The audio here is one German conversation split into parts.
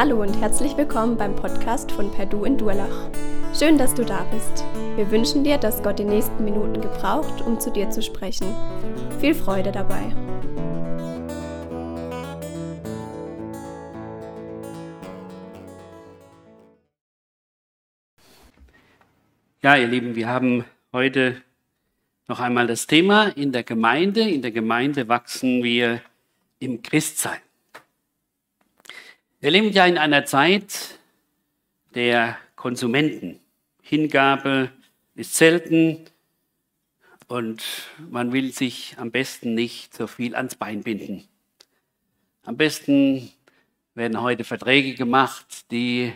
Hallo und herzlich willkommen beim Podcast von Perdu in Durlach. Schön, dass du da bist. Wir wünschen dir, dass Gott die nächsten Minuten gebraucht, um zu dir zu sprechen. Viel Freude dabei. Ja, ihr Lieben, wir haben heute noch einmal das Thema in der Gemeinde. In der Gemeinde wachsen wir im Christsein. Wir leben ja in einer Zeit der Konsumenten. Hingabe ist selten und man will sich am besten nicht so viel ans Bein binden. Am besten werden heute Verträge gemacht, die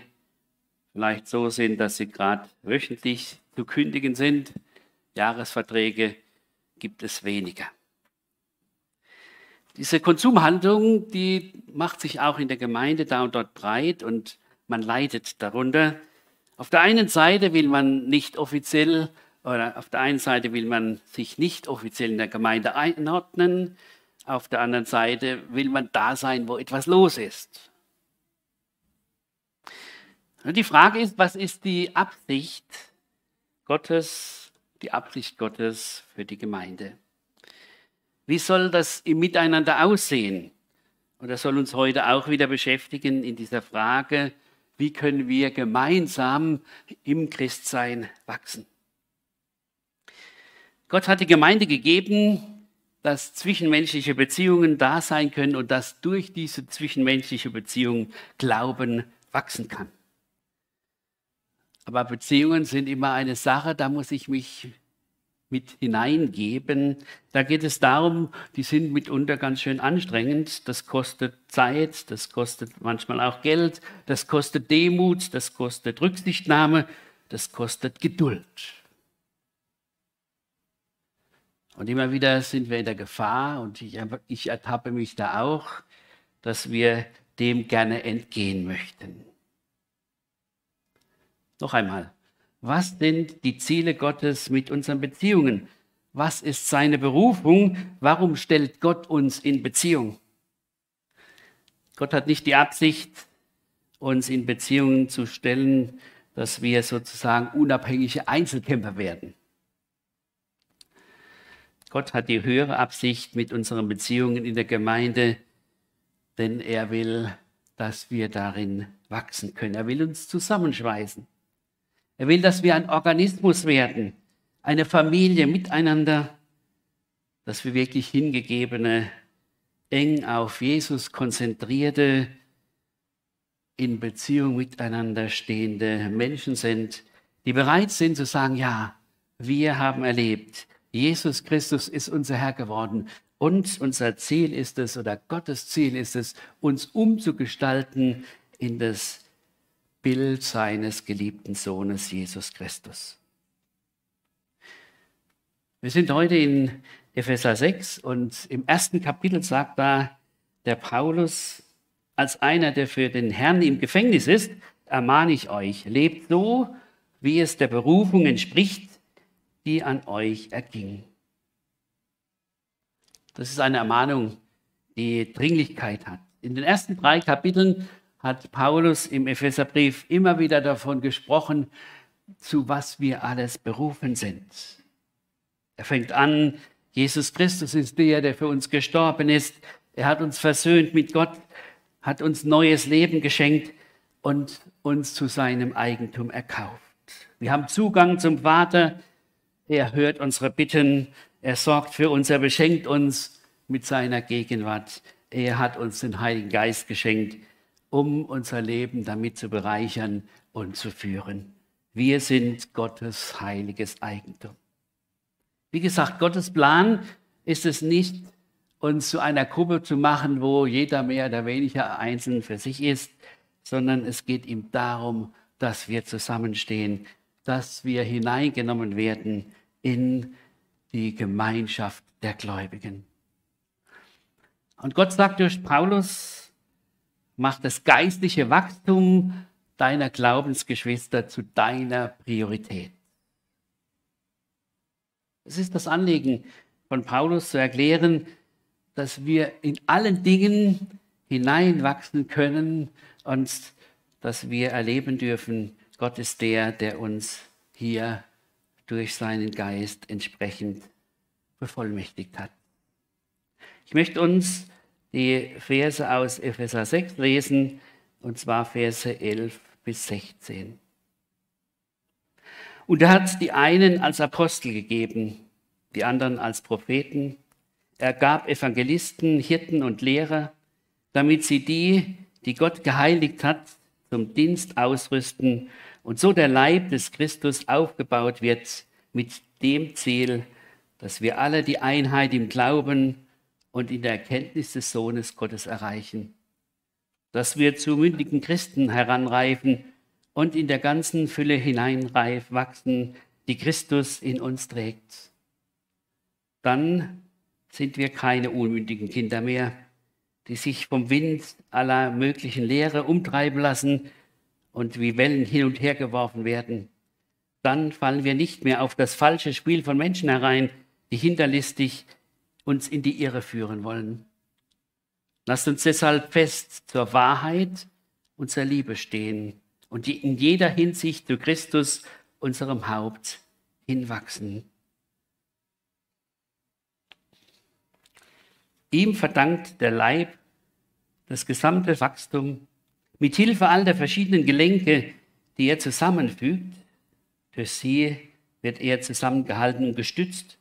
vielleicht so sind, dass sie gerade wöchentlich zu kündigen sind. Jahresverträge gibt es weniger. Diese Konsumhandlung, die macht sich auch in der Gemeinde da und dort breit und man leidet darunter. Auf der einen Seite will man nicht offiziell oder auf der einen Seite will man sich nicht offiziell in der Gemeinde einordnen, auf der anderen Seite will man da sein, wo etwas los ist. Und die Frage ist, was ist die Absicht Gottes, die Absicht Gottes für die Gemeinde? Wie soll das im Miteinander aussehen? Und das soll uns heute auch wieder beschäftigen in dieser Frage, wie können wir gemeinsam im Christsein wachsen? Gott hat die Gemeinde gegeben, dass zwischenmenschliche Beziehungen da sein können und dass durch diese zwischenmenschliche Beziehung Glauben wachsen kann. Aber Beziehungen sind immer eine Sache, da muss ich mich mit hineingeben. Da geht es darum, die sind mitunter ganz schön anstrengend. Das kostet Zeit, das kostet manchmal auch Geld, das kostet Demut, das kostet Rücksichtnahme, das kostet Geduld. Und immer wieder sind wir in der Gefahr, und ich, ich ertappe mich da auch, dass wir dem gerne entgehen möchten. Noch einmal, was sind die Ziele Gottes mit unseren Beziehungen? Was ist seine Berufung? Warum stellt Gott uns in Beziehung? Gott hat nicht die Absicht, uns in Beziehungen zu stellen, dass wir sozusagen unabhängige Einzelkämpfer werden. Gott hat die höhere Absicht mit unseren Beziehungen in der Gemeinde, denn er will, dass wir darin wachsen können. Er will uns zusammenschweißen. Er will, dass wir ein Organismus werden, eine Familie miteinander, dass wir wirklich hingegebene, eng auf Jesus konzentrierte, in Beziehung miteinander stehende Menschen sind, die bereit sind zu sagen, ja, wir haben erlebt, Jesus Christus ist unser Herr geworden und unser Ziel ist es oder Gottes Ziel ist es, uns umzugestalten in das Bild seines geliebten Sohnes Jesus Christus. Wir sind heute in Epheser 6 und im ersten Kapitel sagt da der Paulus, als einer, der für den Herrn im Gefängnis ist, ermahne ich euch, lebt so, wie es der Berufung entspricht, die an euch erging. Das ist eine Ermahnung, die Dringlichkeit hat. In den ersten drei Kapiteln hat Paulus im Epheserbrief immer wieder davon gesprochen, zu was wir alles berufen sind. Er fängt an, Jesus Christus ist der, der für uns gestorben ist. Er hat uns versöhnt mit Gott, hat uns neues Leben geschenkt und uns zu seinem Eigentum erkauft. Wir haben Zugang zum Vater. Er hört unsere Bitten. Er sorgt für uns. Er beschenkt uns mit seiner Gegenwart. Er hat uns den Heiligen Geist geschenkt um unser Leben damit zu bereichern und zu führen. Wir sind Gottes heiliges Eigentum. Wie gesagt, Gottes Plan ist es nicht, uns zu einer Gruppe zu machen, wo jeder mehr oder weniger einzeln für sich ist, sondern es geht ihm darum, dass wir zusammenstehen, dass wir hineingenommen werden in die Gemeinschaft der Gläubigen. Und Gott sagt durch Paulus, Mach das geistliche Wachstum deiner Glaubensgeschwister zu deiner Priorität. Es ist das Anliegen von Paulus zu erklären, dass wir in allen Dingen hineinwachsen können und dass wir erleben dürfen, Gott ist der, der uns hier durch seinen Geist entsprechend bevollmächtigt hat. Ich möchte uns die Verse aus Epheser 6 lesen, und zwar Verse 11 bis 16. Und er hat die einen als Apostel gegeben, die anderen als Propheten. Er gab Evangelisten, Hirten und Lehrer, damit sie die, die Gott geheiligt hat, zum Dienst ausrüsten und so der Leib des Christus aufgebaut wird mit dem Ziel, dass wir alle die Einheit im Glauben und in der Erkenntnis des Sohnes Gottes erreichen, dass wir zu mündigen Christen heranreifen und in der ganzen Fülle hineinreif wachsen, die Christus in uns trägt. Dann sind wir keine unmündigen Kinder mehr, die sich vom Wind aller möglichen Lehre umtreiben lassen und wie Wellen hin und her geworfen werden. Dann fallen wir nicht mehr auf das falsche Spiel von Menschen herein, die hinterlistig uns in die Irre führen wollen. Lasst uns deshalb fest zur Wahrheit und zur Liebe stehen und in jeder Hinsicht zu Christus, unserem Haupt, hinwachsen. Ihm verdankt der Leib das gesamte Wachstum mit Hilfe all der verschiedenen Gelenke, die er zusammenfügt. Durch sie wird er zusammengehalten und gestützt.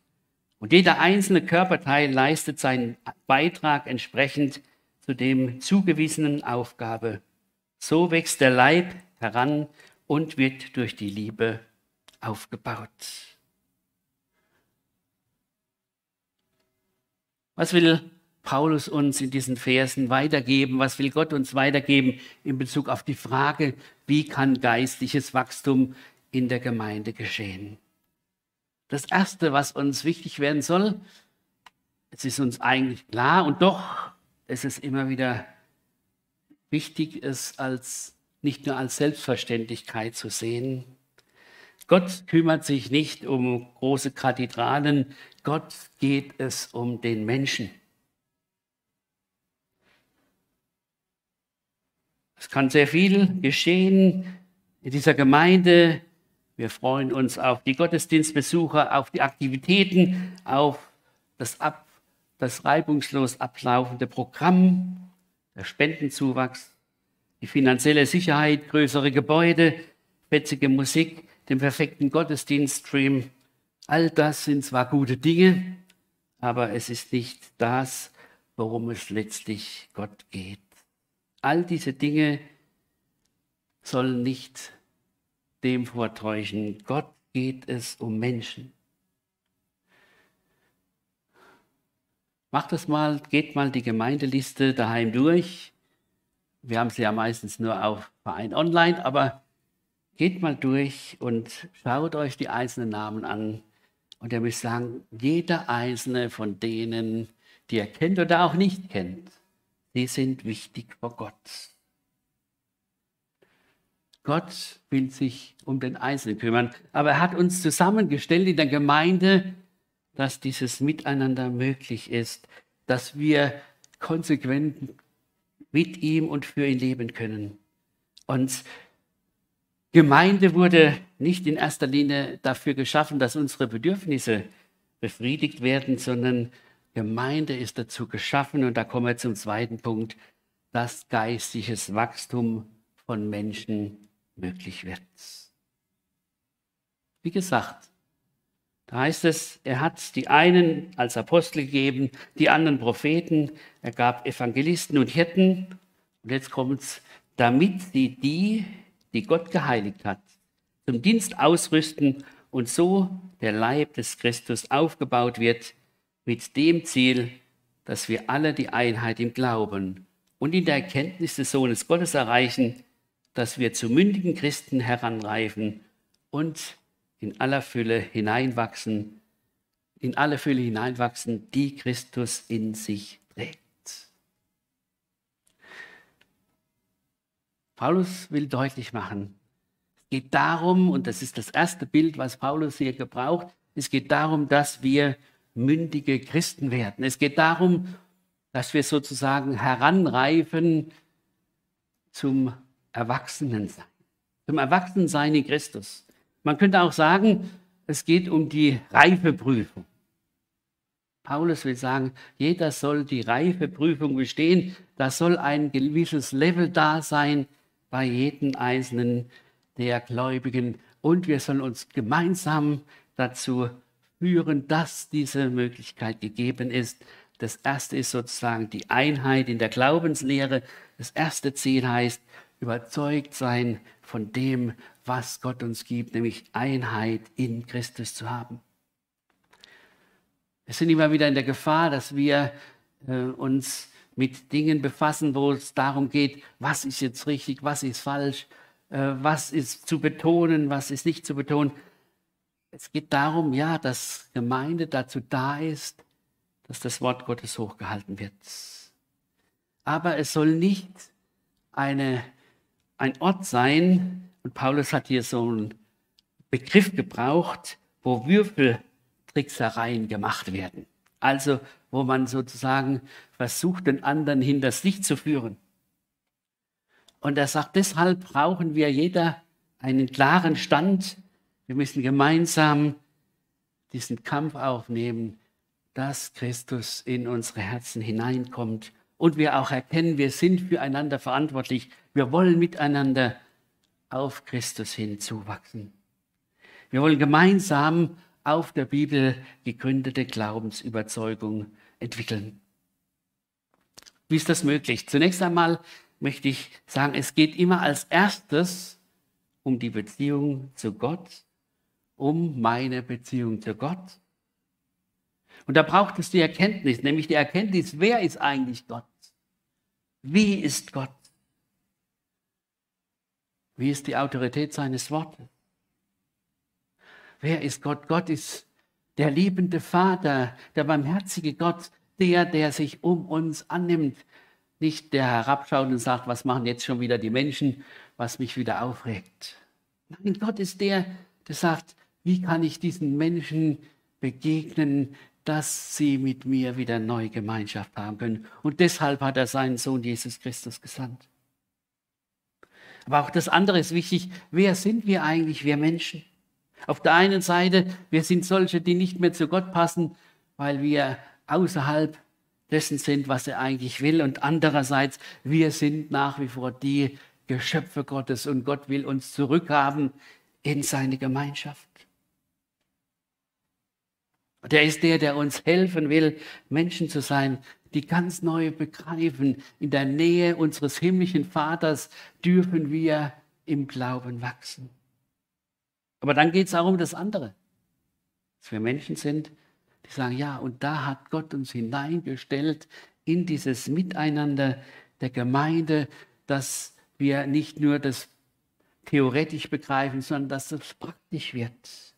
Und jeder einzelne Körperteil leistet seinen Beitrag entsprechend zu dem zugewiesenen Aufgabe. So wächst der Leib heran und wird durch die Liebe aufgebaut. Was will Paulus uns in diesen Versen weitergeben? Was will Gott uns weitergeben in Bezug auf die Frage, wie kann geistliches Wachstum in der Gemeinde geschehen? Das Erste, was uns wichtig werden soll, es ist uns eigentlich klar und doch ist es immer wieder wichtig, es als nicht nur als Selbstverständlichkeit zu sehen. Gott kümmert sich nicht um große Kathedralen, Gott geht es um den Menschen. Es kann sehr viel geschehen in dieser Gemeinde. Wir freuen uns auf die Gottesdienstbesucher, auf die Aktivitäten, auf das, ab, das reibungslos ablaufende Programm, der Spendenzuwachs die finanzielle Sicherheit, größere Gebäude, fetzige Musik, den perfekten Gottesdienststream. All das sind zwar gute Dinge, aber es ist nicht das, worum es letztlich Gott geht. All diese Dinge sollen nicht dem vortäuschen. Gott geht es um Menschen. Macht das mal, geht mal die Gemeindeliste daheim durch wir haben sie ja meistens nur auf Verein Online, aber geht mal durch und schaut euch die einzelnen Namen an. Und ihr müsst sagen, jeder einzelne von denen, die ihr kennt oder auch nicht kennt, die sind wichtig vor Gott. Gott will sich um den Einzelnen kümmern, aber er hat uns zusammengestellt in der Gemeinde, dass dieses Miteinander möglich ist, dass wir konsequent mit ihm und für ihn leben können. Und Gemeinde wurde nicht in erster Linie dafür geschaffen, dass unsere Bedürfnisse befriedigt werden, sondern Gemeinde ist dazu geschaffen, und da kommen wir zum zweiten Punkt, dass geistliches Wachstum von Menschen möglich wird. Wie gesagt, da heißt es, er hat die einen als Apostel gegeben, die anderen Propheten, er gab Evangelisten und Hirten. Und jetzt kommt es, damit sie die, die Gott geheiligt hat, zum Dienst ausrüsten und so der Leib des Christus aufgebaut wird, mit dem Ziel, dass wir alle die Einheit im Glauben und in der Erkenntnis des Sohnes Gottes erreichen, dass wir zu mündigen Christen heranreifen und in aller Fülle hineinwachsen, in alle Fülle hineinwachsen, die Christus in sich trägt. Paulus will deutlich machen, es geht darum, und das ist das erste Bild, was Paulus hier gebraucht, es geht darum, dass wir mündige Christen werden. Es geht darum, dass wir sozusagen heranreifen zum Erwachsenensein, zum Erwachsensein in Christus. Man könnte auch sagen, es geht um die Reifeprüfung. Paulus will sagen, jeder soll die Reifeprüfung bestehen. Da soll ein gewisses Level da sein bei jedem einzelnen der Gläubigen. Und wir sollen uns gemeinsam dazu führen, dass diese Möglichkeit gegeben ist. Das erste ist sozusagen die Einheit in der Glaubenslehre. Das erste Ziel heißt, überzeugt sein von dem, was Gott uns gibt, nämlich Einheit in Christus zu haben. Wir sind immer wieder in der Gefahr, dass wir äh, uns mit Dingen befassen, wo es darum geht, was ist jetzt richtig, was ist falsch, äh, was ist zu betonen, was ist nicht zu betonen. Es geht darum, ja, dass Gemeinde dazu da ist, dass das Wort Gottes hochgehalten wird. Aber es soll nicht eine, ein Ort sein, und Paulus hat hier so einen Begriff gebraucht, wo Würfeltricksereien gemacht werden. Also wo man sozusagen versucht, den anderen hinters Licht zu führen. Und er sagt, deshalb brauchen wir jeder einen klaren Stand. Wir müssen gemeinsam diesen Kampf aufnehmen, dass Christus in unsere Herzen hineinkommt und wir auch erkennen, wir sind füreinander verantwortlich. Wir wollen miteinander auf Christus hinzuwachsen. Wir wollen gemeinsam auf der Bibel gegründete Glaubensüberzeugung entwickeln. Wie ist das möglich? Zunächst einmal möchte ich sagen, es geht immer als erstes um die Beziehung zu Gott, um meine Beziehung zu Gott. Und da braucht es die Erkenntnis, nämlich die Erkenntnis, wer ist eigentlich Gott? Wie ist Gott? Wie ist die Autorität seines Wortes? Wer ist Gott? Gott ist der liebende Vater, der barmherzige Gott, der, der sich um uns annimmt. Nicht der herabschaut und sagt, was machen jetzt schon wieder die Menschen, was mich wieder aufregt. Nein, Gott ist der, der sagt, wie kann ich diesen Menschen begegnen, dass sie mit mir wieder neue Gemeinschaft haben können. Und deshalb hat er seinen Sohn Jesus Christus gesandt. Aber auch das andere ist wichtig. Wer sind wir eigentlich, wir Menschen? Auf der einen Seite, wir sind solche, die nicht mehr zu Gott passen, weil wir außerhalb dessen sind, was er eigentlich will. Und andererseits, wir sind nach wie vor die Geschöpfe Gottes und Gott will uns zurückhaben in seine Gemeinschaft. Und er ist der, der uns helfen will, Menschen zu sein, die ganz neu begreifen, in der Nähe unseres himmlischen Vaters dürfen wir im Glauben wachsen. Aber dann geht es auch um das andere. Dass wir Menschen sind, die sagen, ja, und da hat Gott uns hineingestellt in dieses Miteinander der Gemeinde, dass wir nicht nur das theoretisch begreifen, sondern dass das praktisch wird.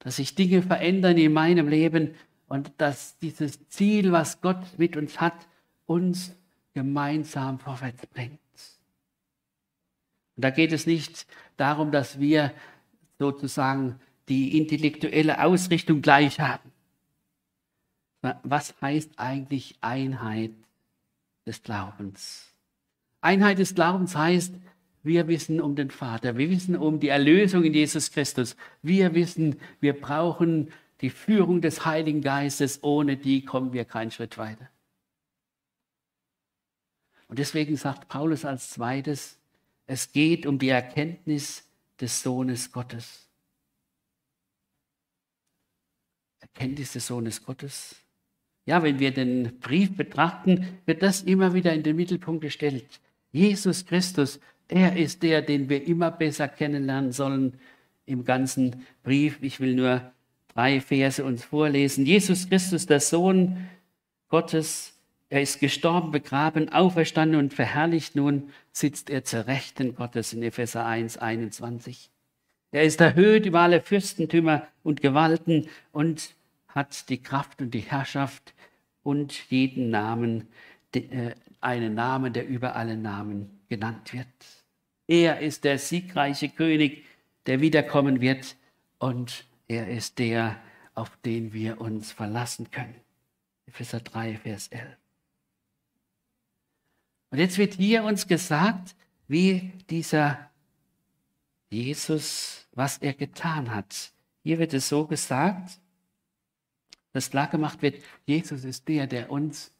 Dass sich Dinge verändern in meinem Leben und dass dieses Ziel, was Gott mit uns hat, uns gemeinsam vorwärts bringt. Und da geht es nicht darum, dass wir sozusagen die intellektuelle Ausrichtung gleich haben. Was heißt eigentlich Einheit des Glaubens? Einheit des Glaubens heißt, wir wissen um den Vater, wir wissen um die Erlösung in Jesus Christus, wir wissen, wir brauchen die Führung des Heiligen Geistes, ohne die kommen wir keinen Schritt weiter. Und deswegen sagt Paulus als zweites, es geht um die Erkenntnis des Sohnes Gottes. Erkenntnis des Sohnes Gottes. Ja, wenn wir den Brief betrachten, wird das immer wieder in den Mittelpunkt gestellt. Jesus Christus, er ist der, den wir immer besser kennenlernen sollen im ganzen Brief. Ich will nur drei Verse uns vorlesen. Jesus Christus, der Sohn Gottes, er ist gestorben, begraben, auferstanden und verherrlicht. Nun sitzt er zur Rechten Gottes in Epheser 1, 21. Er ist erhöht über alle Fürstentümer und Gewalten und hat die Kraft und die Herrschaft und jeden Namen, äh, einen Namen, der über alle Namen genannt wird. Er ist der siegreiche König, der wiederkommen wird und er ist der, auf den wir uns verlassen können. Epheser 3, Vers 11. Und jetzt wird hier uns gesagt, wie dieser Jesus, was er getan hat. Hier wird es so gesagt, dass klar gemacht wird, Jesus ist der, der uns,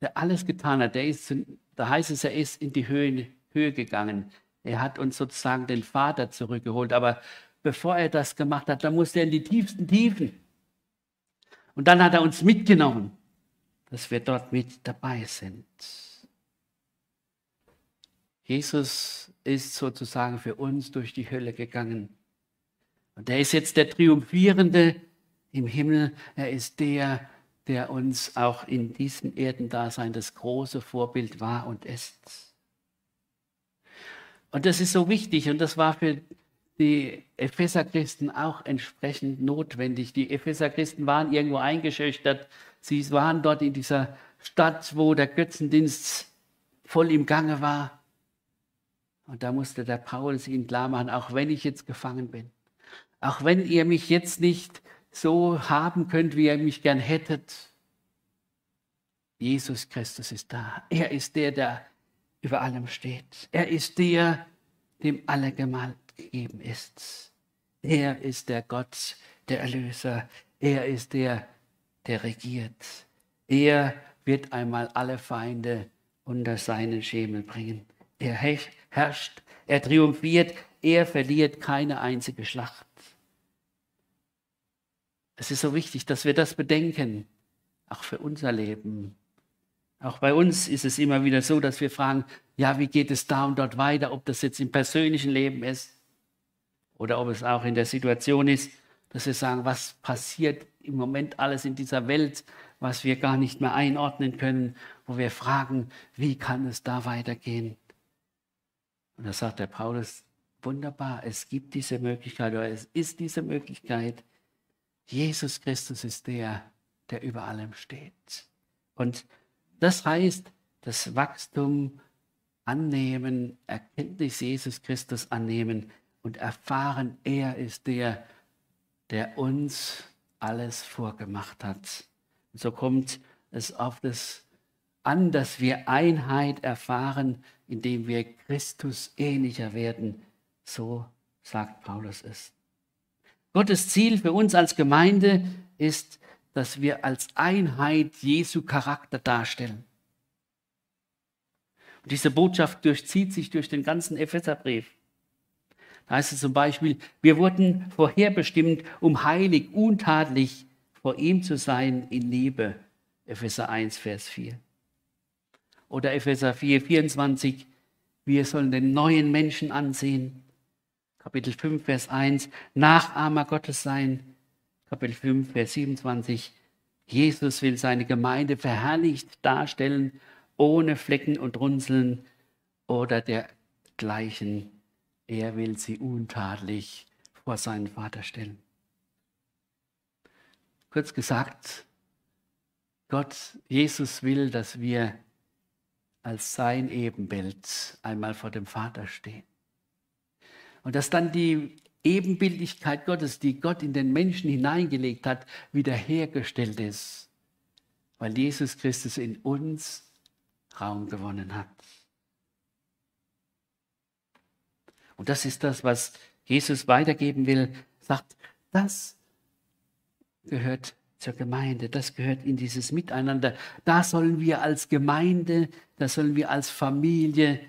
der alles getan hat. Der ist, da heißt es, er ist in die Höhe, Höhe gegangen. Er hat uns sozusagen den Vater zurückgeholt. Aber bevor er das gemacht hat, da musste er in die tiefsten Tiefen. Und dann hat er uns mitgenommen, dass wir dort mit dabei sind. Jesus ist sozusagen für uns durch die Hölle gegangen. Und er ist jetzt der Triumphierende im Himmel. Er ist der, der uns auch in diesem Erdendasein das große Vorbild war und ist. Und das ist so wichtig und das war für die Epheser-Christen auch entsprechend notwendig. Die Epheser-Christen waren irgendwo eingeschüchtert. Sie waren dort in dieser Stadt, wo der Götzendienst voll im Gange war. Und da musste der Paulus ihnen klar machen, auch wenn ich jetzt gefangen bin, auch wenn ihr mich jetzt nicht so haben könnt, wie ihr mich gern hättet, Jesus Christus ist da. Er ist der, der über allem steht. Er ist der, dem alle gemalt gegeben ist. Er ist der Gott, der Erlöser. Er ist der, der regiert. Er wird einmal alle Feinde unter seinen Schemel bringen. Er herrscht, er triumphiert, er verliert keine einzige Schlacht. Es ist so wichtig, dass wir das bedenken, auch für unser Leben. Auch bei uns ist es immer wieder so, dass wir fragen, ja, wie geht es da und dort weiter, ob das jetzt im persönlichen Leben ist oder ob es auch in der Situation ist, dass wir sagen, was passiert im Moment alles in dieser Welt, was wir gar nicht mehr einordnen können, wo wir fragen, wie kann es da weitergehen? Und da sagt der Paulus, wunderbar, es gibt diese Möglichkeit oder es ist diese Möglichkeit. Jesus Christus ist der, der über allem steht. Und das heißt, das Wachstum annehmen, Erkenntnis Jesus Christus annehmen und erfahren, er ist der, der uns alles vorgemacht hat. So kommt es auf das an, dass wir Einheit erfahren, indem wir Christus ähnlicher werden. So sagt Paulus es. Gottes Ziel für uns als Gemeinde ist, dass wir als Einheit Jesu Charakter darstellen. Und diese Botschaft durchzieht sich durch den ganzen Epheserbrief. Da heißt es zum Beispiel, wir wurden vorherbestimmt, um heilig, untadelig vor ihm zu sein in Liebe. Epheser 1, Vers 4. Oder Epheser 4, 24, wir sollen den neuen Menschen ansehen. Kapitel 5, Vers 1, Nachahmer Gottes sein. Kapitel 5, Vers 27, Jesus will seine Gemeinde verherrlicht darstellen, ohne Flecken und Runzeln oder dergleichen. Er will sie untadelig vor seinen Vater stellen. Kurz gesagt, Gott, Jesus will, dass wir als sein Ebenbild einmal vor dem Vater stehen. Und dass dann die Ebenbildlichkeit Gottes, die Gott in den Menschen hineingelegt hat, wiederhergestellt ist, weil Jesus Christus in uns Raum gewonnen hat. Und das ist das, was Jesus weitergeben will, sagt, das gehört zur Gemeinde. Das gehört in dieses Miteinander. Da sollen wir als Gemeinde, da sollen wir als Familie,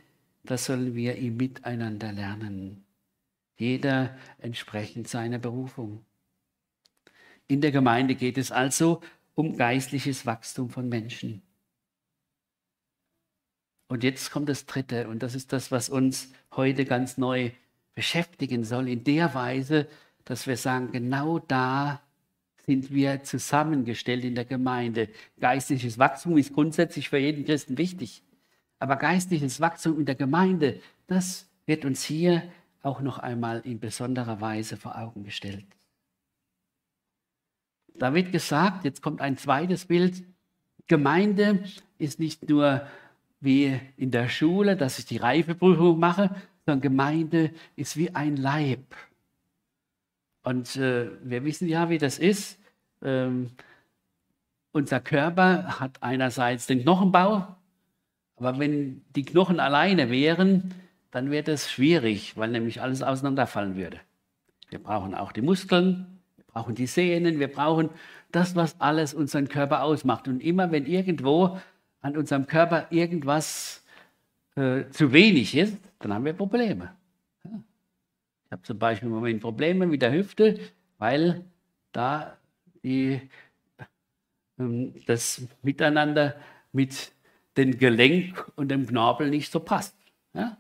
da sollen wir im Miteinander lernen. Jeder entsprechend seiner Berufung. In der Gemeinde geht es also um geistliches Wachstum von Menschen. Und jetzt kommt das Dritte, und das ist das, was uns heute ganz neu beschäftigen soll, in der Weise, dass wir sagen, genau da sind wir zusammengestellt in der Gemeinde. Geistliches Wachstum ist grundsätzlich für jeden Christen wichtig. Aber geistliches Wachstum in der Gemeinde, das wird uns hier auch noch einmal in besonderer Weise vor Augen gestellt. Da wird gesagt, jetzt kommt ein zweites Bild, Gemeinde ist nicht nur wie in der Schule, dass ich die Reifeprüfung mache, sondern Gemeinde ist wie ein Leib. Und äh, wir wissen ja, wie das ist. Ähm, unser Körper hat einerseits den Knochenbau Aber wenn die Knochen alleine wären, dann wäre das schwierig, weil nämlich alles auseinanderfallen würde. Wir brauchen auch die Muskeln, wir brauchen die Sehnen, wir brauchen das, was alles unseren Körper ausmacht. Und immer wenn irgendwo an unserem Körper irgendwas äh, zu wenig ist, dann haben wir Probleme. Ich habe zum Beispiel im Moment Probleme mit der Hüfte, weil da die, ähm, das Miteinander mit dem Gelenk und dem Knorpel nicht so passt. Ja?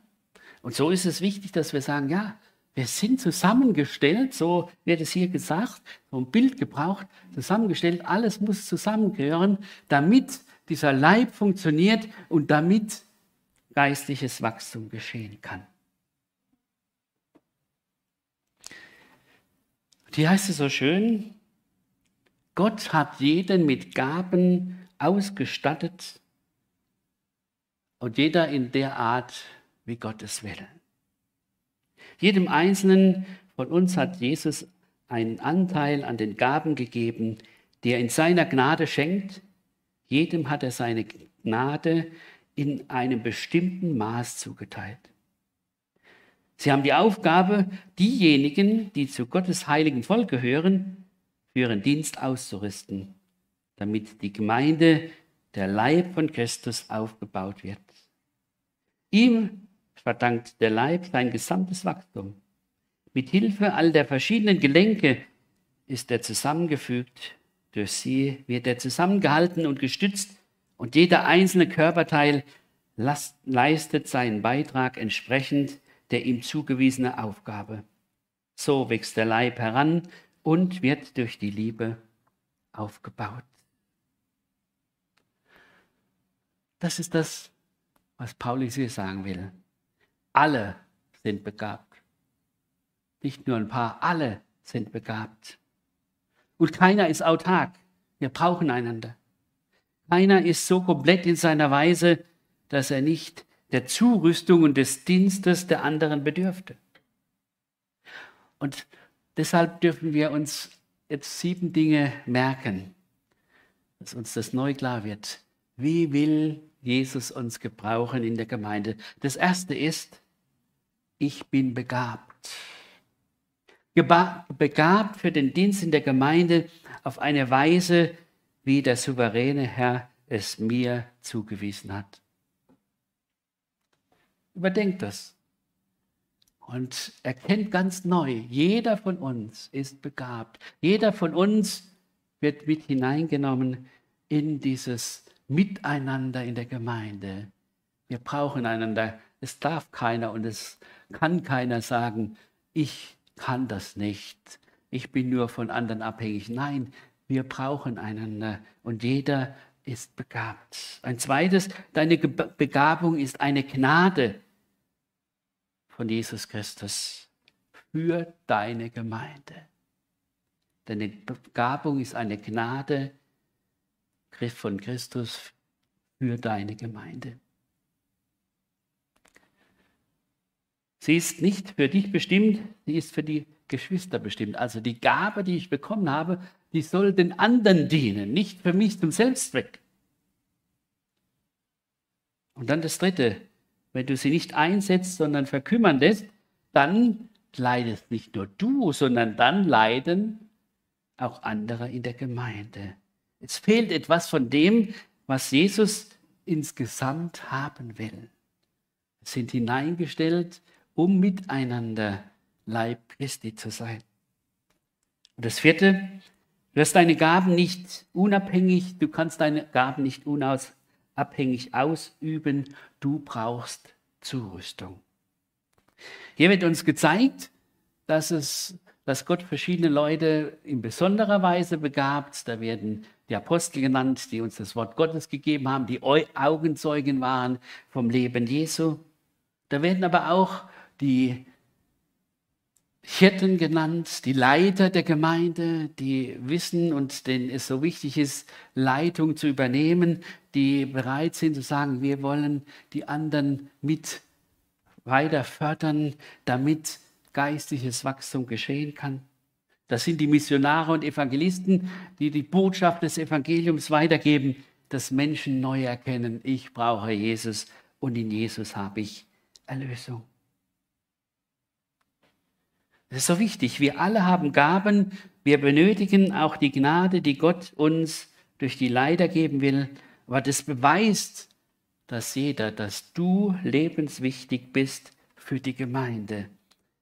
Und so ist es wichtig, dass wir sagen, ja, wir sind zusammengestellt, so wird es hier gesagt, ein Bild gebraucht, zusammengestellt, alles muss zusammengehören, damit dieser Leib funktioniert und damit geistliches Wachstum geschehen kann. Hier heißt es so schön, Gott hat jeden mit Gaben ausgestattet und jeder in der Art, wie Gott es will. Jedem Einzelnen von uns hat Jesus einen Anteil an den Gaben gegeben, die er in seiner Gnade schenkt. Jedem hat er seine Gnade in einem bestimmten Maß zugeteilt. Sie haben die Aufgabe, diejenigen, die zu Gottes heiligen Volk gehören, für ihren Dienst auszurüsten, damit die Gemeinde, der Leib von Christus, aufgebaut wird. Ihm verdankt der Leib sein gesamtes Wachstum. Mit Hilfe all der verschiedenen Gelenke ist er zusammengefügt. Durch sie wird er zusammengehalten und gestützt und jeder einzelne Körperteil leistet seinen Beitrag entsprechend der ihm zugewiesenen Aufgabe. So wächst der Leib heran und wird durch die Liebe aufgebaut. Das ist das, was Paulus hier sagen will. Alle sind begabt. Nicht nur ein paar, alle sind begabt. Und keiner ist autark. Wir brauchen einander. Keiner ist so komplett in seiner Weise, dass er nicht der Zurüstung und des Dienstes der anderen bedürfte. Und deshalb dürfen wir uns jetzt sieben Dinge merken, dass uns das neu klar wird. Wie will Jesus uns gebrauchen in der Gemeinde? Das erste ist, ich bin begabt. Begabt für den Dienst in der Gemeinde auf eine Weise, wie der souveräne Herr es mir zugewiesen hat. Überdenkt das. Und erkennt ganz neu, jeder von uns ist begabt. Jeder von uns wird mit hineingenommen in dieses Miteinander in der Gemeinde. Wir brauchen einander. Es darf keiner und es kann keiner sagen, ich kann das nicht. Ich bin nur von anderen abhängig. Nein, wir brauchen einander und jeder ist begabt. Ein zweites, deine Begabung ist eine Gnade von Jesus Christus für deine Gemeinde. Deine Begabung ist eine Gnade von Christus für deine Gemeinde. Sie ist nicht für dich bestimmt, sie ist für die Geschwister bestimmt. Also die Gabe, die ich bekommen habe, die soll den anderen dienen, nicht für mich zum Selbstzweck. Und dann das Dritte, wenn du sie nicht einsetzt, sondern verkümmern lässt, dann leidest nicht nur du, sondern dann leiden auch andere in der Gemeinde. Es fehlt etwas von dem, was Jesus insgesamt haben will. Es sind hineingestellt, um miteinander Leib Christi zu sein. Und das vierte, du hast deine Gaben nicht unabhängig, du kannst deine Gaben nicht unabhängig ausüben, du brauchst Zurüstung. Hier wird uns gezeigt, dass, es, dass Gott verschiedene Leute in besonderer Weise begabt. Da werden die Apostel genannt, die uns das Wort Gottes gegeben haben, die Augenzeugen waren vom Leben Jesu. Da werden aber auch die Hirten genannt, die Leiter der Gemeinde, die wissen und denen es so wichtig ist, Leitung zu übernehmen, die bereit sind zu sagen, wir wollen die anderen mit weiter fördern, damit geistliches Wachstum geschehen kann. Das sind die Missionare und Evangelisten, die die Botschaft des Evangeliums weitergeben. dass Menschen neu erkennen, ich brauche Jesus und in Jesus habe ich Erlösung. Das ist so wichtig. Wir alle haben Gaben. Wir benötigen auch die Gnade, die Gott uns durch die Leider geben will. Aber das beweist, dass jeder, dass du lebenswichtig bist für die Gemeinde.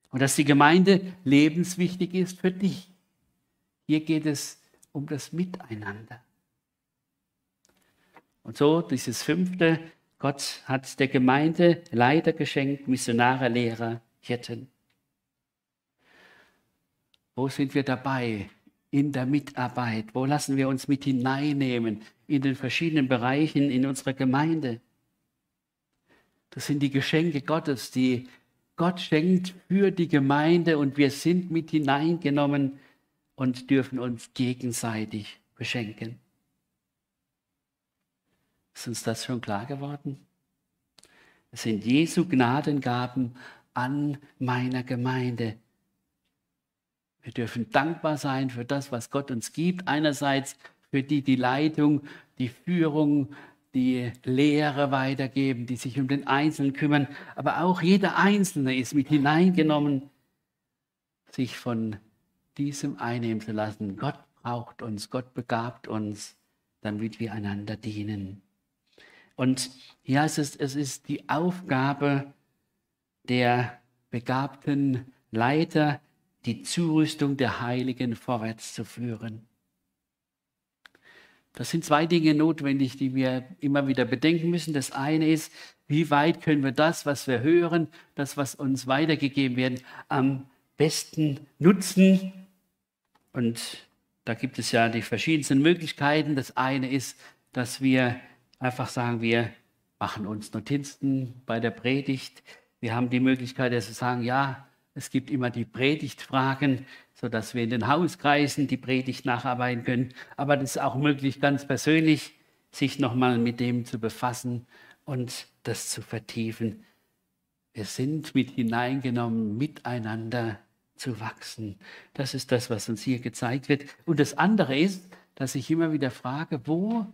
Und dass die Gemeinde lebenswichtig ist für dich. Hier geht es um das Miteinander. Und so dieses fünfte, Gott hat der Gemeinde Leiter geschenkt, Missionare, Lehrer, Hirten. Wo sind wir dabei? In der Mitarbeit. Wo lassen wir uns mit hineinnehmen? In den verschiedenen Bereichen in unserer Gemeinde. Das sind die Geschenke Gottes, die Gott schenkt für die Gemeinde und wir sind mit hineingenommen und dürfen uns gegenseitig beschenken. Ist uns das schon klar geworden? Es sind Jesu Gnadengaben an meiner Gemeinde. Wir dürfen dankbar sein für das, was Gott uns gibt. Einerseits für die, die Leitung, die Führung, die Lehre weitergeben, die sich um den Einzelnen kümmern. Aber auch jeder Einzelne ist mit hineingenommen, sich von diesem einnehmen zu lassen. Gott braucht uns, Gott begabt uns, damit wir einander dienen. Und hier heißt es, es ist die Aufgabe der begabten Leiter, die Zurüstung der Heiligen vorwärts zu führen. Das sind zwei Dinge notwendig, die wir immer wieder bedenken müssen. Das eine ist, wie weit können wir das, was wir hören, das, was uns weitergegeben wird, am besten nutzen. Und da gibt es ja die verschiedensten Möglichkeiten. Das eine ist, dass wir einfach sagen, wir machen uns Notizen bei der Predigt. Wir haben die Möglichkeit, dass wir sagen, ja, es gibt immer die Predigtfragen, sodass wir in den Hauskreisen die Predigt nacharbeiten können. Aber das ist auch möglich, ganz persönlich sich nochmal mit dem zu befassen und das zu vertiefen. Wir sind mit hineingenommen, miteinander zu wachsen. Das ist das, was uns hier gezeigt wird. Und das andere ist, dass ich immer wieder frage, wo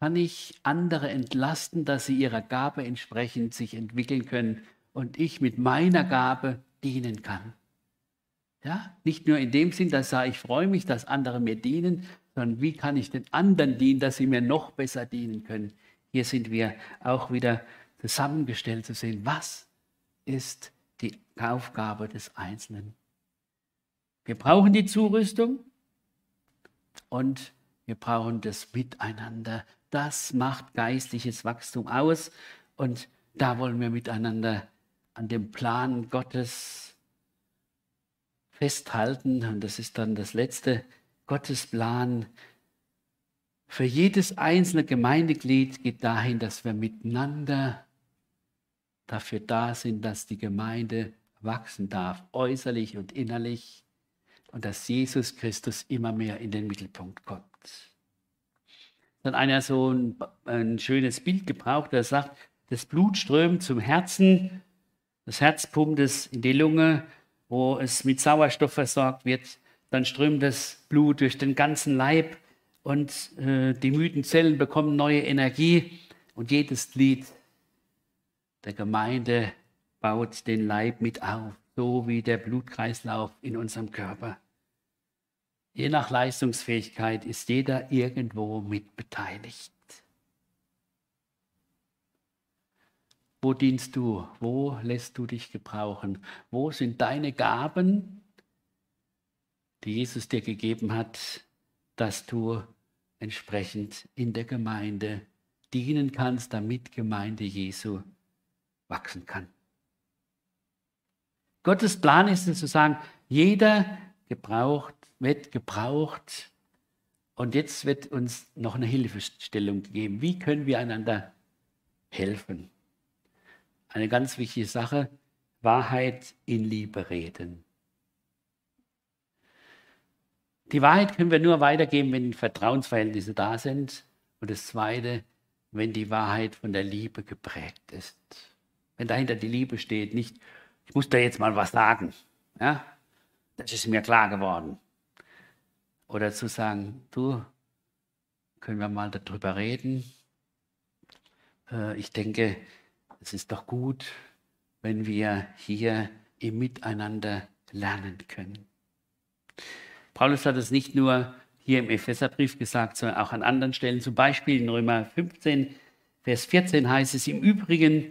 kann ich andere entlasten, dass sie ihrer Gabe entsprechend sich entwickeln können und ich mit meiner Gabe dienen kann. Ja, nicht nur in dem Sinn, dass ich freue mich, dass andere mir dienen, sondern wie kann ich den anderen dienen, dass sie mir noch besser dienen können. Hier sind wir auch wieder zusammengestellt zu sehen, was ist die Aufgabe des Einzelnen. Wir brauchen die Zurüstung und wir brauchen das Miteinander das macht geistliches Wachstum aus. Und da wollen wir miteinander an dem Plan Gottes festhalten. Und das ist dann das letzte. Gottes Plan für jedes einzelne Gemeindeglied geht dahin, dass wir miteinander dafür da sind, dass die Gemeinde wachsen darf, äußerlich und innerlich, und dass Jesus Christus immer mehr in den Mittelpunkt kommt hat einer so ein, ein schönes Bild gebraucht, der sagt, das Blut strömt zum Herzen, das Herz pumpt es in die Lunge, wo es mit Sauerstoff versorgt wird, dann strömt das Blut durch den ganzen Leib und äh, die müden Zellen bekommen neue Energie und jedes Glied der Gemeinde baut den Leib mit auf, so wie der Blutkreislauf in unserem Körper. Je nach Leistungsfähigkeit ist jeder irgendwo mit beteiligt. Wo dienst du? Wo lässt du dich gebrauchen? Wo sind deine Gaben, die Jesus dir gegeben hat, dass du entsprechend in der Gemeinde dienen kannst, damit Gemeinde Jesu wachsen kann? Gottes Plan ist es zu sagen, jeder gebraucht wird gebraucht. Und jetzt wird uns noch eine Hilfestellung gegeben. Wie können wir einander helfen? Eine ganz wichtige Sache, Wahrheit in Liebe reden. Die Wahrheit können wir nur weitergeben, wenn Vertrauensverhältnisse da sind. Und das Zweite, wenn die Wahrheit von der Liebe geprägt ist. Wenn dahinter die Liebe steht, nicht, ich muss da jetzt mal was sagen. Ja? Das ist mir klar geworden. Oder zu sagen, du, können wir mal darüber reden. Äh, ich denke, es ist doch gut, wenn wir hier im Miteinander lernen können. Paulus hat es nicht nur hier im Epheserbrief gesagt, sondern auch an anderen Stellen. Zum Beispiel in Römer 15, Vers 14 heißt es, im Übrigen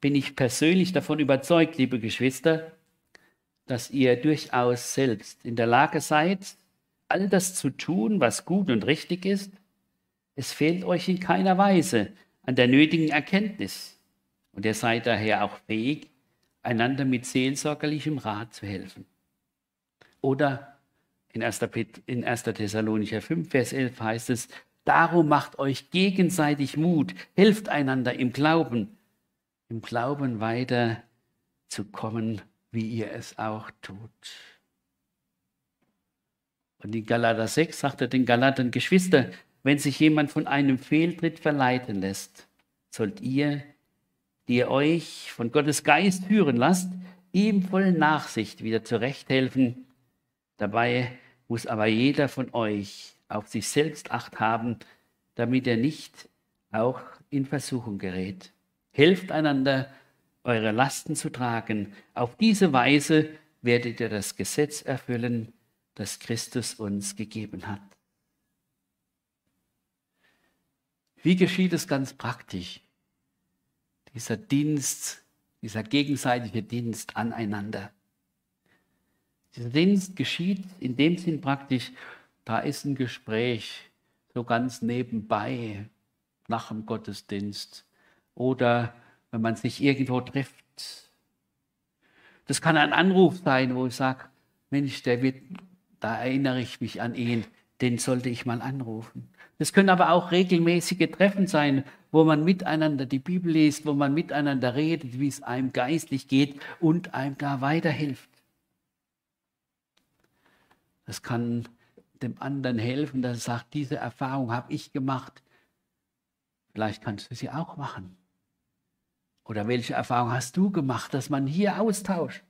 bin ich persönlich davon überzeugt, liebe Geschwister, dass ihr durchaus selbst in der Lage seid, all das zu tun, was gut und richtig ist. Es fehlt euch in keiner Weise an der nötigen Erkenntnis. Und ihr seid daher auch fähig, einander mit seelsorgerlichem Rat zu helfen. Oder in 1. in 1. Thessalonicher 5, Vers 11 heißt es, Darum macht euch gegenseitig Mut, helft einander im Glauben, im Glauben weiter zu kommen, wie ihr es auch tut. Und in Galater 6 sagt er den Galatern, Geschwister, wenn sich jemand von einem Fehltritt verleiten lässt, sollt ihr, die ihr euch von Gottes Geist führen lasst, ihm voll Nachsicht wieder zurechthelfen. Dabei muss aber jeder von euch auf sich selbst acht haben, damit er nicht auch in Versuchung gerät. Helft einander, eure Lasten zu tragen. Auf diese Weise werdet ihr das Gesetz erfüllen, das Christus uns gegeben hat. Wie geschieht es ganz praktisch? Dieser Dienst, dieser gegenseitige Dienst aneinander. Dieser Dienst geschieht in dem Sinn praktisch, da ist ein Gespräch so ganz nebenbei nach dem Gottesdienst oder wenn man sich irgendwo trifft. Das kann ein Anruf sein, wo ich sage, Mensch, der wird, da erinnere ich mich an ihn, den sollte ich mal anrufen. Das können aber auch regelmäßige Treffen sein, wo man miteinander die Bibel liest, wo man miteinander redet, wie es einem geistlich geht und einem da weiterhilft. Das kann dem anderen helfen, dass er sagt, diese Erfahrung habe ich gemacht. Vielleicht kannst du sie auch machen. Oder welche Erfahrung hast du gemacht, dass man hier austauscht?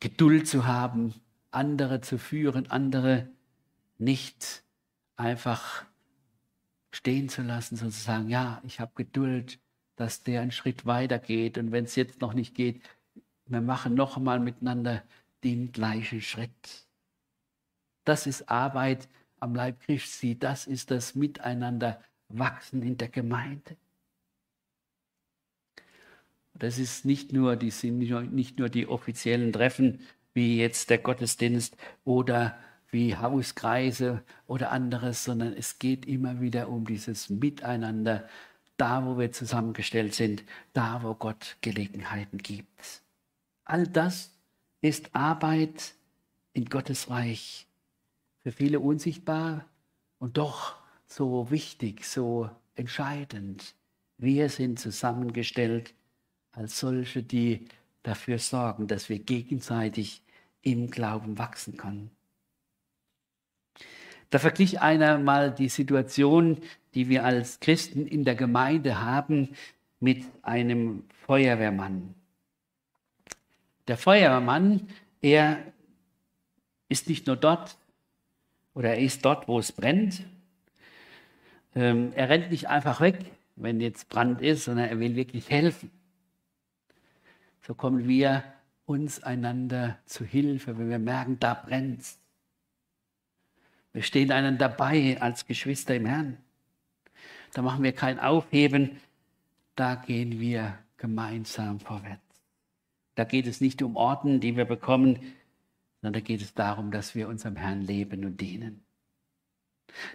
Geduld zu haben, andere zu führen, andere nicht einfach stehen zu lassen, sondern zu sagen, ja, ich habe Geduld, dass der einen Schritt weiter geht. Und wenn es jetzt noch nicht geht, wir machen noch einmal miteinander den gleichen Schritt. Das ist Arbeit am Leib Christi, das ist das Miteinander wachsen in der Gemeinde. Das ist nicht nur, die sind nicht nur die offiziellen Treffen, wie jetzt der Gottesdienst oder wie Hauskreise oder anderes, sondern es geht immer wieder um dieses Miteinander, da wo wir zusammengestellt sind, da wo Gott Gelegenheiten gibt. All das ist Arbeit in Gottes Reich. Für viele unsichtbar und doch so wichtig, so entscheidend. Wir sind zusammengestellt als solche, die dafür sorgen, dass wir gegenseitig im Glauben wachsen können. Da verglich einer mal die Situation, die wir als Christen in der Gemeinde haben, mit einem Feuerwehrmann. Der Feuerwehrmann, er ist nicht nur dort oder er ist dort, wo es brennt. Ähm, er rennt nicht einfach weg, wenn jetzt Brand ist, sondern er will wirklich helfen. So kommen wir uns einander zu Hilfe, wenn wir merken, da brennt Wir stehen einander dabei als Geschwister im Herrn. Da machen wir kein Aufheben, da gehen wir gemeinsam vorwärts. Da geht es nicht um Orden, die wir bekommen, sondern da geht es darum, dass wir unserem Herrn leben und dienen.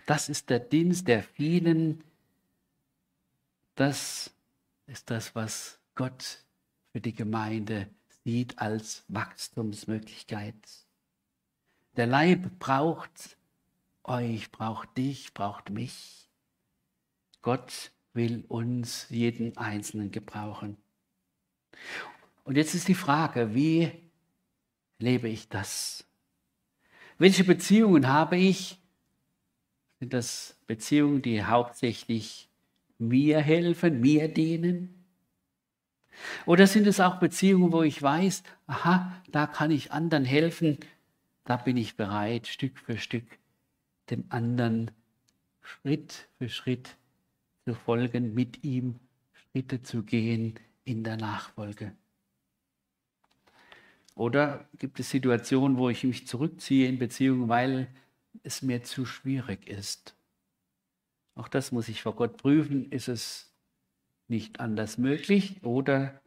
Das ist der Dienst der vielen. Das ist das, was Gott für die Gemeinde sieht als Wachstumsmöglichkeit. Der Leib braucht euch, braucht dich, braucht mich. Gott will uns jeden Einzelnen gebrauchen. Und jetzt ist die Frage, wie lebe ich das? Welche Beziehungen habe ich? Sind das Beziehungen, die hauptsächlich mir helfen, mir dienen? Oder sind es auch Beziehungen, wo ich weiß, aha, da kann ich anderen helfen, da bin ich bereit, Stück für Stück dem anderen Schritt für Schritt zu folgen, mit ihm Schritte zu gehen in der Nachfolge. Oder gibt es Situationen, wo ich mich zurückziehe in Beziehungen, weil es mir zu schwierig ist? Auch das muss ich vor Gott prüfen. Ist es nicht anders möglich oder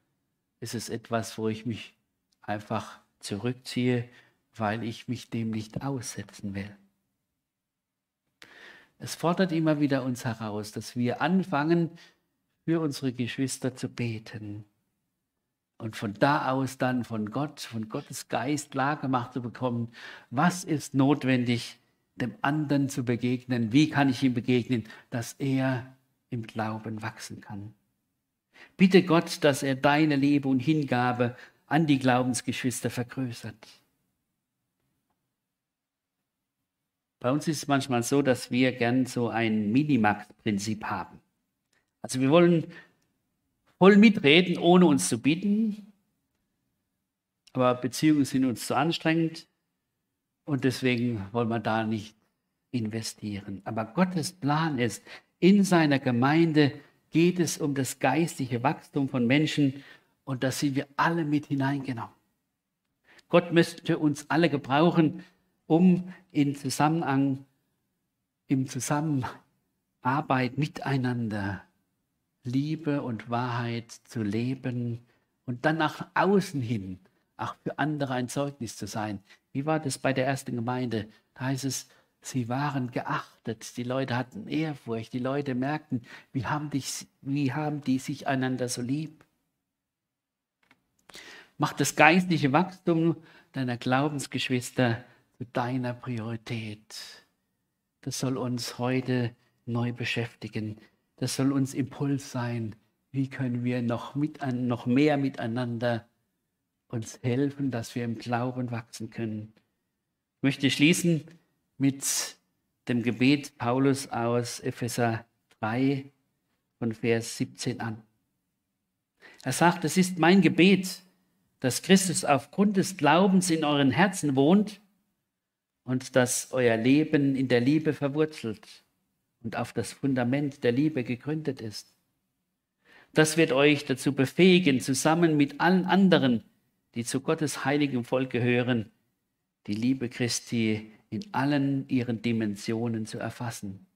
ist es etwas, wo ich mich einfach zurückziehe, weil ich mich dem nicht aussetzen will? Es fordert immer wieder uns heraus, dass wir anfangen, für unsere Geschwister zu beten. Und von da aus dann von Gott, von Gottes Geist klar gemacht zu bekommen, was ist notwendig, dem anderen zu begegnen, wie kann ich ihm begegnen, dass er im Glauben wachsen kann. Bitte Gott, dass er deine Liebe und Hingabe an die Glaubensgeschwister vergrößert. Bei uns ist es manchmal so, dass wir gern so ein Minimax-Prinzip haben. Also wir wollen voll mitreden, ohne uns zu bieten. Aber Beziehungen sind uns zu anstrengend und deswegen wollen wir da nicht investieren. Aber Gottes Plan ist, in seiner Gemeinde geht es um das geistige Wachstum von Menschen und da sind wir alle mit hineingenommen. Gott möchte uns alle gebrauchen, um in Zusammenhang, im Zusammenarbeit miteinander Liebe und Wahrheit zu leben und dann nach außen hin auch für andere ein Zeugnis zu sein. Wie war das bei der ersten Gemeinde? Da heißt es, sie waren geachtet, die Leute hatten Ehrfurcht, die Leute merkten, wie haben die, wie haben die sich einander so lieb. Mach das geistliche Wachstum deiner Glaubensgeschwister zu deiner Priorität. Das soll uns heute neu beschäftigen. Das soll uns Impuls sein. Wie können wir noch, mit, noch mehr miteinander uns helfen, dass wir im Glauben wachsen können? Ich möchte schließen mit dem Gebet Paulus aus Epheser 3 von Vers 17 an. Er sagt, es ist mein Gebet, dass Christus aufgrund des Glaubens in euren Herzen wohnt und dass euer Leben in der Liebe verwurzelt und auf das Fundament der Liebe gegründet ist. Das wird euch dazu befähigen, zusammen mit allen anderen, die zu Gottes heiligem Volk gehören, die Liebe Christi in allen ihren Dimensionen zu erfassen.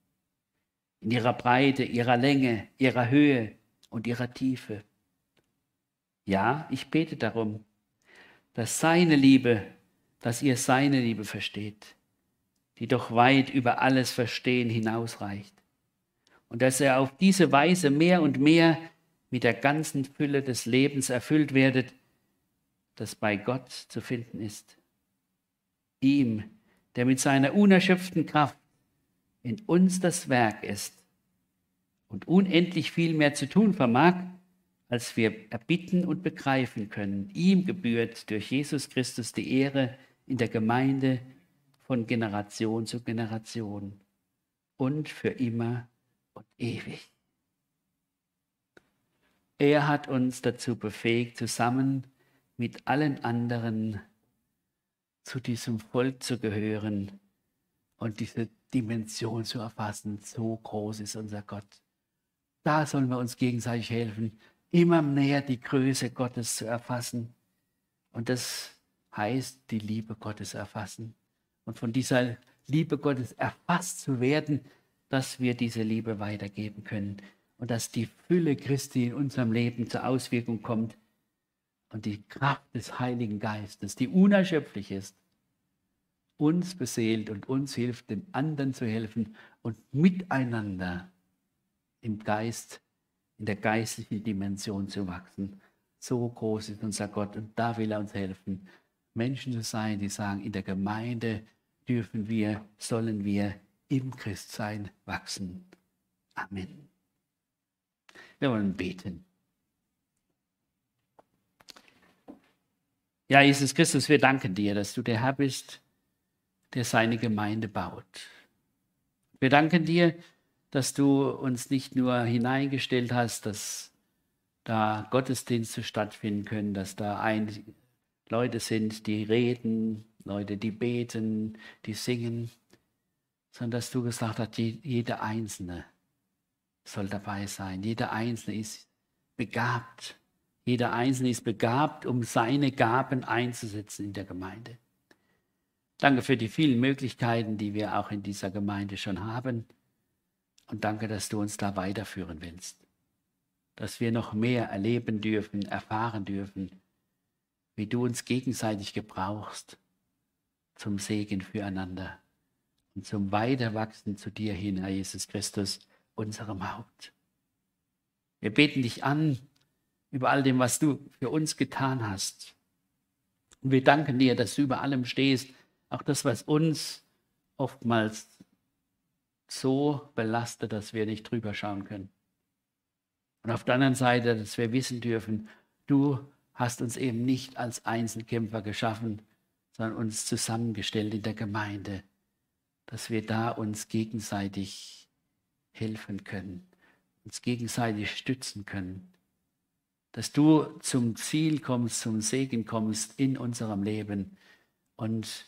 In ihrer Breite, ihrer Länge, ihrer Höhe und ihrer Tiefe. Ja, ich bete darum, dass seine Liebe dass ihr seine Liebe versteht, die doch weit über alles Verstehen hinausreicht. Und dass ihr auf diese Weise mehr und mehr mit der ganzen Fülle des Lebens erfüllt werdet, das bei Gott zu finden ist. Ihm, der mit seiner unerschöpften Kraft in uns das Werk ist und unendlich viel mehr zu tun vermag, als wir erbitten und begreifen können. Ihm gebührt durch Jesus Christus die Ehre, in der Gemeinde von Generation zu Generation und für immer und ewig. Er hat uns dazu befähigt, zusammen mit allen anderen zu diesem Volk zu gehören und diese Dimension zu erfassen. So groß ist unser Gott. Da sollen wir uns gegenseitig helfen, immer näher die Größe Gottes zu erfassen. Und das heißt die Liebe Gottes erfassen. Und von dieser Liebe Gottes erfasst zu werden, dass wir diese Liebe weitergeben können und dass die Fülle Christi in unserem Leben zur Auswirkung kommt und die Kraft des Heiligen Geistes, die unerschöpflich ist, uns beseelt und uns hilft, dem anderen zu helfen und miteinander im Geist, in der geistlichen Dimension zu wachsen. So groß ist unser Gott und da will er uns helfen. Menschen zu sein, die sagen, in der Gemeinde dürfen wir, sollen wir im Christsein wachsen. Amen. Wir wollen beten. Ja, Jesus Christus, wir danken dir, dass du der Herr bist, der seine Gemeinde baut. Wir danken dir, dass du uns nicht nur hineingestellt hast, dass da Gottesdienste stattfinden können, dass da ein Leute sind, die reden, Leute, die beten, die singen, sondern dass du gesagt hast, jeder Einzelne soll dabei sein. Jeder Einzelne ist begabt. Jeder Einzelne ist begabt, um seine Gaben einzusetzen in der Gemeinde. Danke für die vielen Möglichkeiten, die wir auch in dieser Gemeinde schon haben. Und danke, dass du uns da weiterführen willst. Dass wir noch mehr erleben dürfen, erfahren dürfen, wie du uns gegenseitig gebrauchst zum Segen füreinander und zum Weiterwachsen zu dir hin, Herr Jesus Christus, unserem Haupt. Wir beten dich an über all dem, was du für uns getan hast. Und wir danken dir, dass du über allem stehst, auch das, was uns oftmals so belastet, dass wir nicht drüber schauen können. Und auf der anderen Seite, dass wir wissen dürfen, du hast uns eben nicht als Einzelkämpfer geschaffen, sondern uns zusammengestellt in der Gemeinde, dass wir da uns gegenseitig helfen können, uns gegenseitig stützen können, dass du zum Ziel kommst, zum Segen kommst in unserem Leben und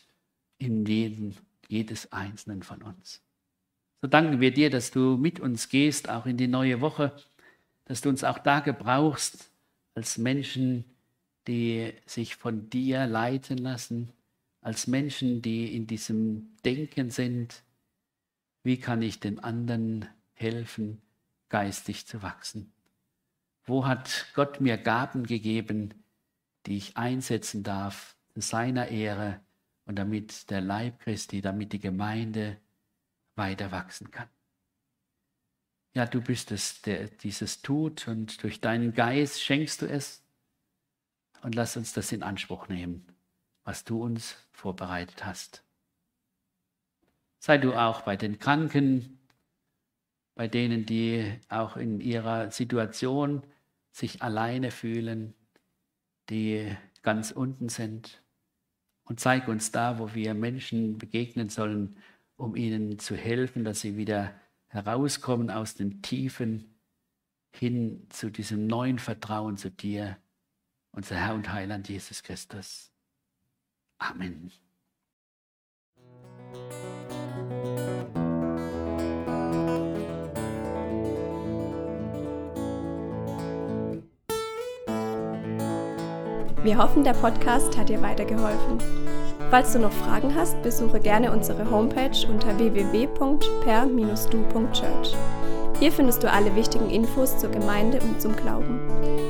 in jedem, jedes Einzelnen von uns. So danken wir dir, dass du mit uns gehst, auch in die neue Woche, dass du uns auch da gebrauchst als Menschen, die sich von dir leiten lassen, als Menschen, die in diesem Denken sind, wie kann ich dem anderen helfen, geistig zu wachsen? Wo hat Gott mir Gaben gegeben, die ich einsetzen darf zu seiner Ehre und damit der Leib Christi, damit die Gemeinde weiter wachsen kann? Ja, du bist es, der dieses tut und durch deinen Geist schenkst du es. Und lass uns das in Anspruch nehmen, was du uns vorbereitet hast. Sei du auch bei den Kranken, bei denen, die auch in ihrer Situation sich alleine fühlen, die ganz unten sind. Und zeig uns da, wo wir Menschen begegnen sollen, um ihnen zu helfen, dass sie wieder herauskommen aus den Tiefen hin zu diesem neuen Vertrauen zu dir, unser Herr und Heiland Jesus Christus. Amen. Wir hoffen, der Podcast hat dir weitergeholfen. Falls du noch Fragen hast, besuche gerne unsere Homepage unter www.per-du.church. Hier findest du alle wichtigen Infos zur Gemeinde und zum Glauben.